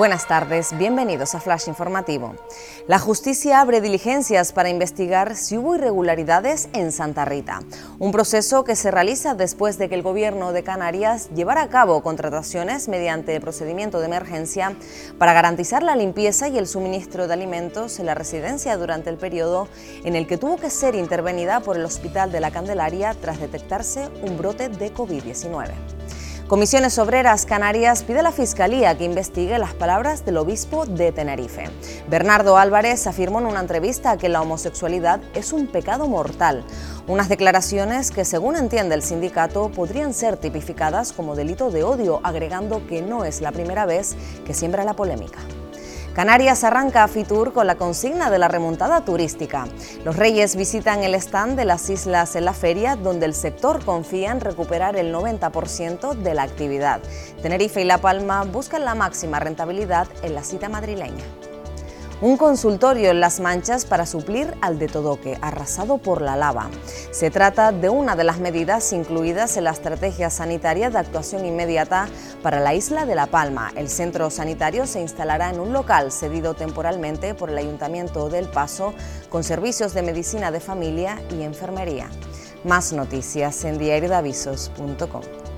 Buenas tardes, bienvenidos a Flash Informativo. La justicia abre diligencias para investigar si hubo irregularidades en Santa Rita, un proceso que se realiza después de que el gobierno de Canarias llevara a cabo contrataciones mediante el procedimiento de emergencia para garantizar la limpieza y el suministro de alimentos en la residencia durante el periodo en el que tuvo que ser intervenida por el Hospital de la Candelaria tras detectarse un brote de COVID-19. Comisiones Obreras Canarias pide a la Fiscalía que investigue las palabras del obispo de Tenerife. Bernardo Álvarez afirmó en una entrevista que la homosexualidad es un pecado mortal, unas declaraciones que, según entiende el sindicato, podrían ser tipificadas como delito de odio, agregando que no es la primera vez que siembra la polémica. Canarias arranca a Fitur con la consigna de la remontada turística. Los reyes visitan el stand de las islas en la feria, donde el sector confía en recuperar el 90% de la actividad. Tenerife y La Palma buscan la máxima rentabilidad en la cita madrileña un consultorio en Las Manchas para suplir al de Todoque, arrasado por la lava. Se trata de una de las medidas incluidas en la estrategia sanitaria de actuación inmediata para la isla de La Palma. El centro sanitario se instalará en un local cedido temporalmente por el Ayuntamiento del Paso con servicios de medicina de familia y enfermería. Más noticias en diariodavisos.com.